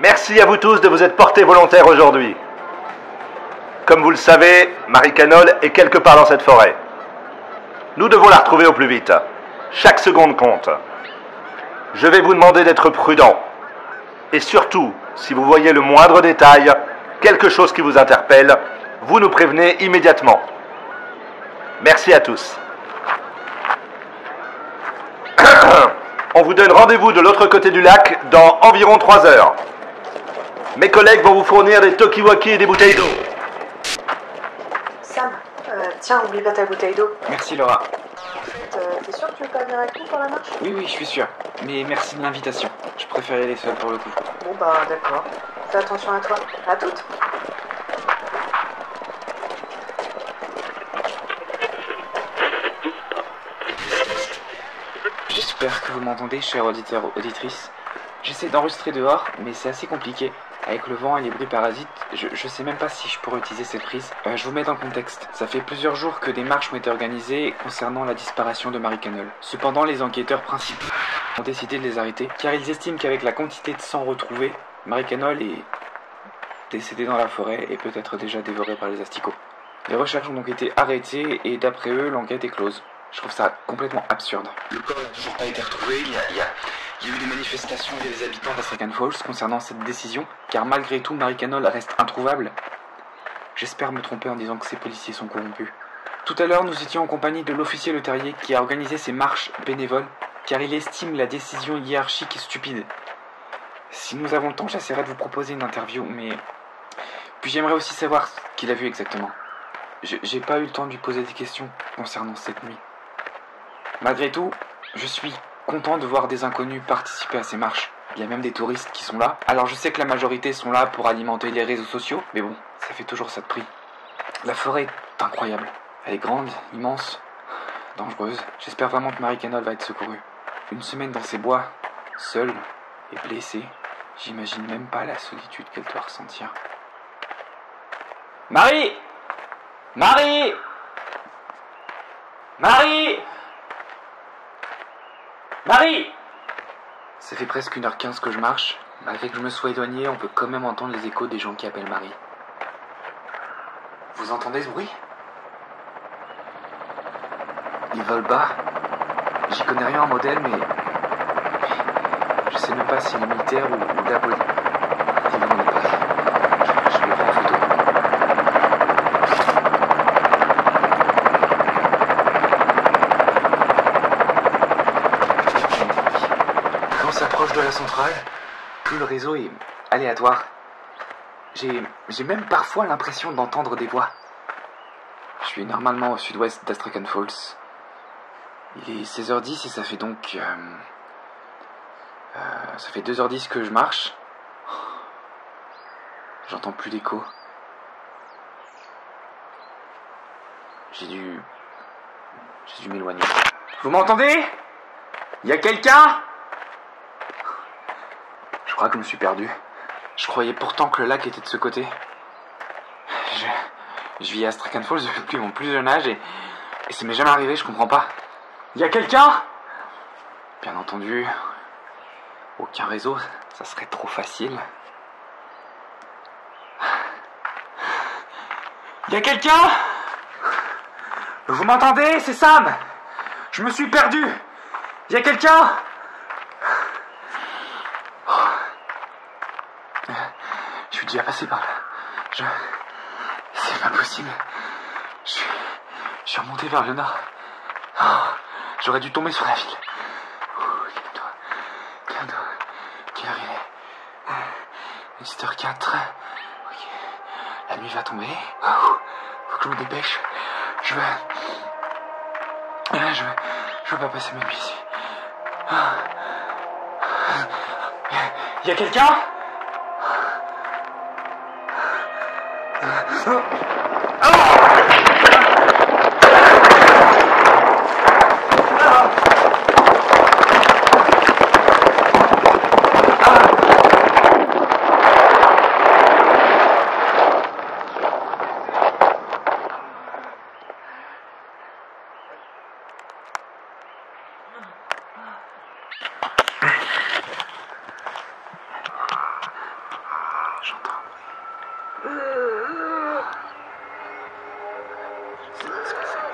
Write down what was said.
Merci à vous tous de vous être portés volontaires aujourd'hui. Comme vous le savez, Marie Canol est quelque part dans cette forêt. Nous devons la retrouver au plus vite. Chaque seconde compte. Je vais vous demander d'être prudent. Et surtout, si vous voyez le moindre détail, quelque chose qui vous interpelle, vous nous prévenez immédiatement. Merci à tous. On vous donne rendez-vous de l'autre côté du lac dans environ 3 heures. Mes collègues vont vous fournir des Tokiwaki et des bouteilles d'eau. Sam, euh, tiens, oublie pas ta bouteille d'eau. Merci Laura. Euh, T'es sûr que tu veux pas venir avec nous pour la marche? Oui, oui, je suis sûr. Mais merci de l'invitation. Je préfère y aller seul pour le coup. Bon bah d'accord. Fais attention à toi. À toutes. J'espère que vous m'entendez, chers auditeurs, auditrices. J'essaie d'enregistrer dehors, mais c'est assez compliqué. Avec le vent et les bruits parasites, je, je sais même pas si je pourrais utiliser cette prise. Euh, je vous mets dans le contexte. Ça fait plusieurs jours que des marches ont été organisées concernant la disparition de Marie Canol. Cependant, les enquêteurs principaux ont décidé de les arrêter, car ils estiment qu'avec la quantité de sang retrouvé, Marie Canol est décédée dans la forêt et peut-être déjà dévorée par les asticots. Les recherches ont donc été arrêtées et d'après eux, l'enquête est close. Je trouve ça complètement absurde. Le corps n'a toujours pas été retrouvé. Il y a, il y a- il y a eu des manifestations via les habitants d'Astrakan Falls concernant cette décision, car malgré tout, Marie Canol reste introuvable. J'espère me tromper en disant que ces policiers sont corrompus. Tout à l'heure, nous étions en compagnie de l'officier Le Terrier qui a organisé ces marches bénévoles, car il estime la décision hiérarchique et stupide. Si nous avons le temps, j'essaierai de vous proposer une interview, mais. Puis j'aimerais aussi savoir ce qu'il a vu exactement. J'ai pas eu le temps de lui poser des questions concernant cette nuit. Malgré tout, je suis content de voir des inconnus participer à ces marches. Il y a même des touristes qui sont là. Alors je sais que la majorité sont là pour alimenter les réseaux sociaux, mais bon, ça fait toujours ça de prix. La forêt est incroyable. Elle est grande, immense, dangereuse. J'espère vraiment que Marie Canol va être secourue. Une semaine dans ces bois, seule et blessée, j'imagine même pas la solitude qu'elle doit ressentir. Marie Marie Marie Marie Ça fait presque 1h15 que je marche. Malgré que je me sois éloigné, on peut quand même entendre les échos des gens qui appellent Marie. Vous entendez ce bruit? Ils volent bas. J'y connais rien en modèle, mais. Je sais même pas si c'est militaire ou, ou. Ils vont dans les paris. Je, je les prends en photo. Quand on s'approche de la centrale, plus le réseau est aléatoire. J'ai, même parfois l'impression d'entendre des voix. Je suis normalement au sud-ouest d'Astrakhan Falls. Il est 16h10 et ça fait donc... euh, euh, ça fait 2h10 que je marche. J'entends plus d'écho. J'ai dû... J'ai dû m'éloigner. Vous m'entendez? Y a quelqu'un? Crois que je me suis perdu. Je croyais pourtant que le lac était de ce côté. Je, je vis à Astrakhan Falls depuis mon plus jeune âge et, et ça m'est jamais arrivé, je comprends pas. Y a quelqu'un? Bien entendu, aucun réseau, ça serait trop facile. Y a quelqu'un? Vous m'entendez? C'est Sam Je me suis perdu Y a quelqu'un Je suis déjà passé par là. Je. C'est pas possible. Je suis. Je suis remonté vers le nord. Oh, J'aurais dû tomber sur la ville. Calme-toi. Calme-toi. Quelle heure il est 17h04. Ok. La nuit va tomber. Faut que je me dépêche. Je veux. Ah, Je veux. Je veux pas passer ma nuit ici. Ah. Y a quelqu'un? Oh! Je sais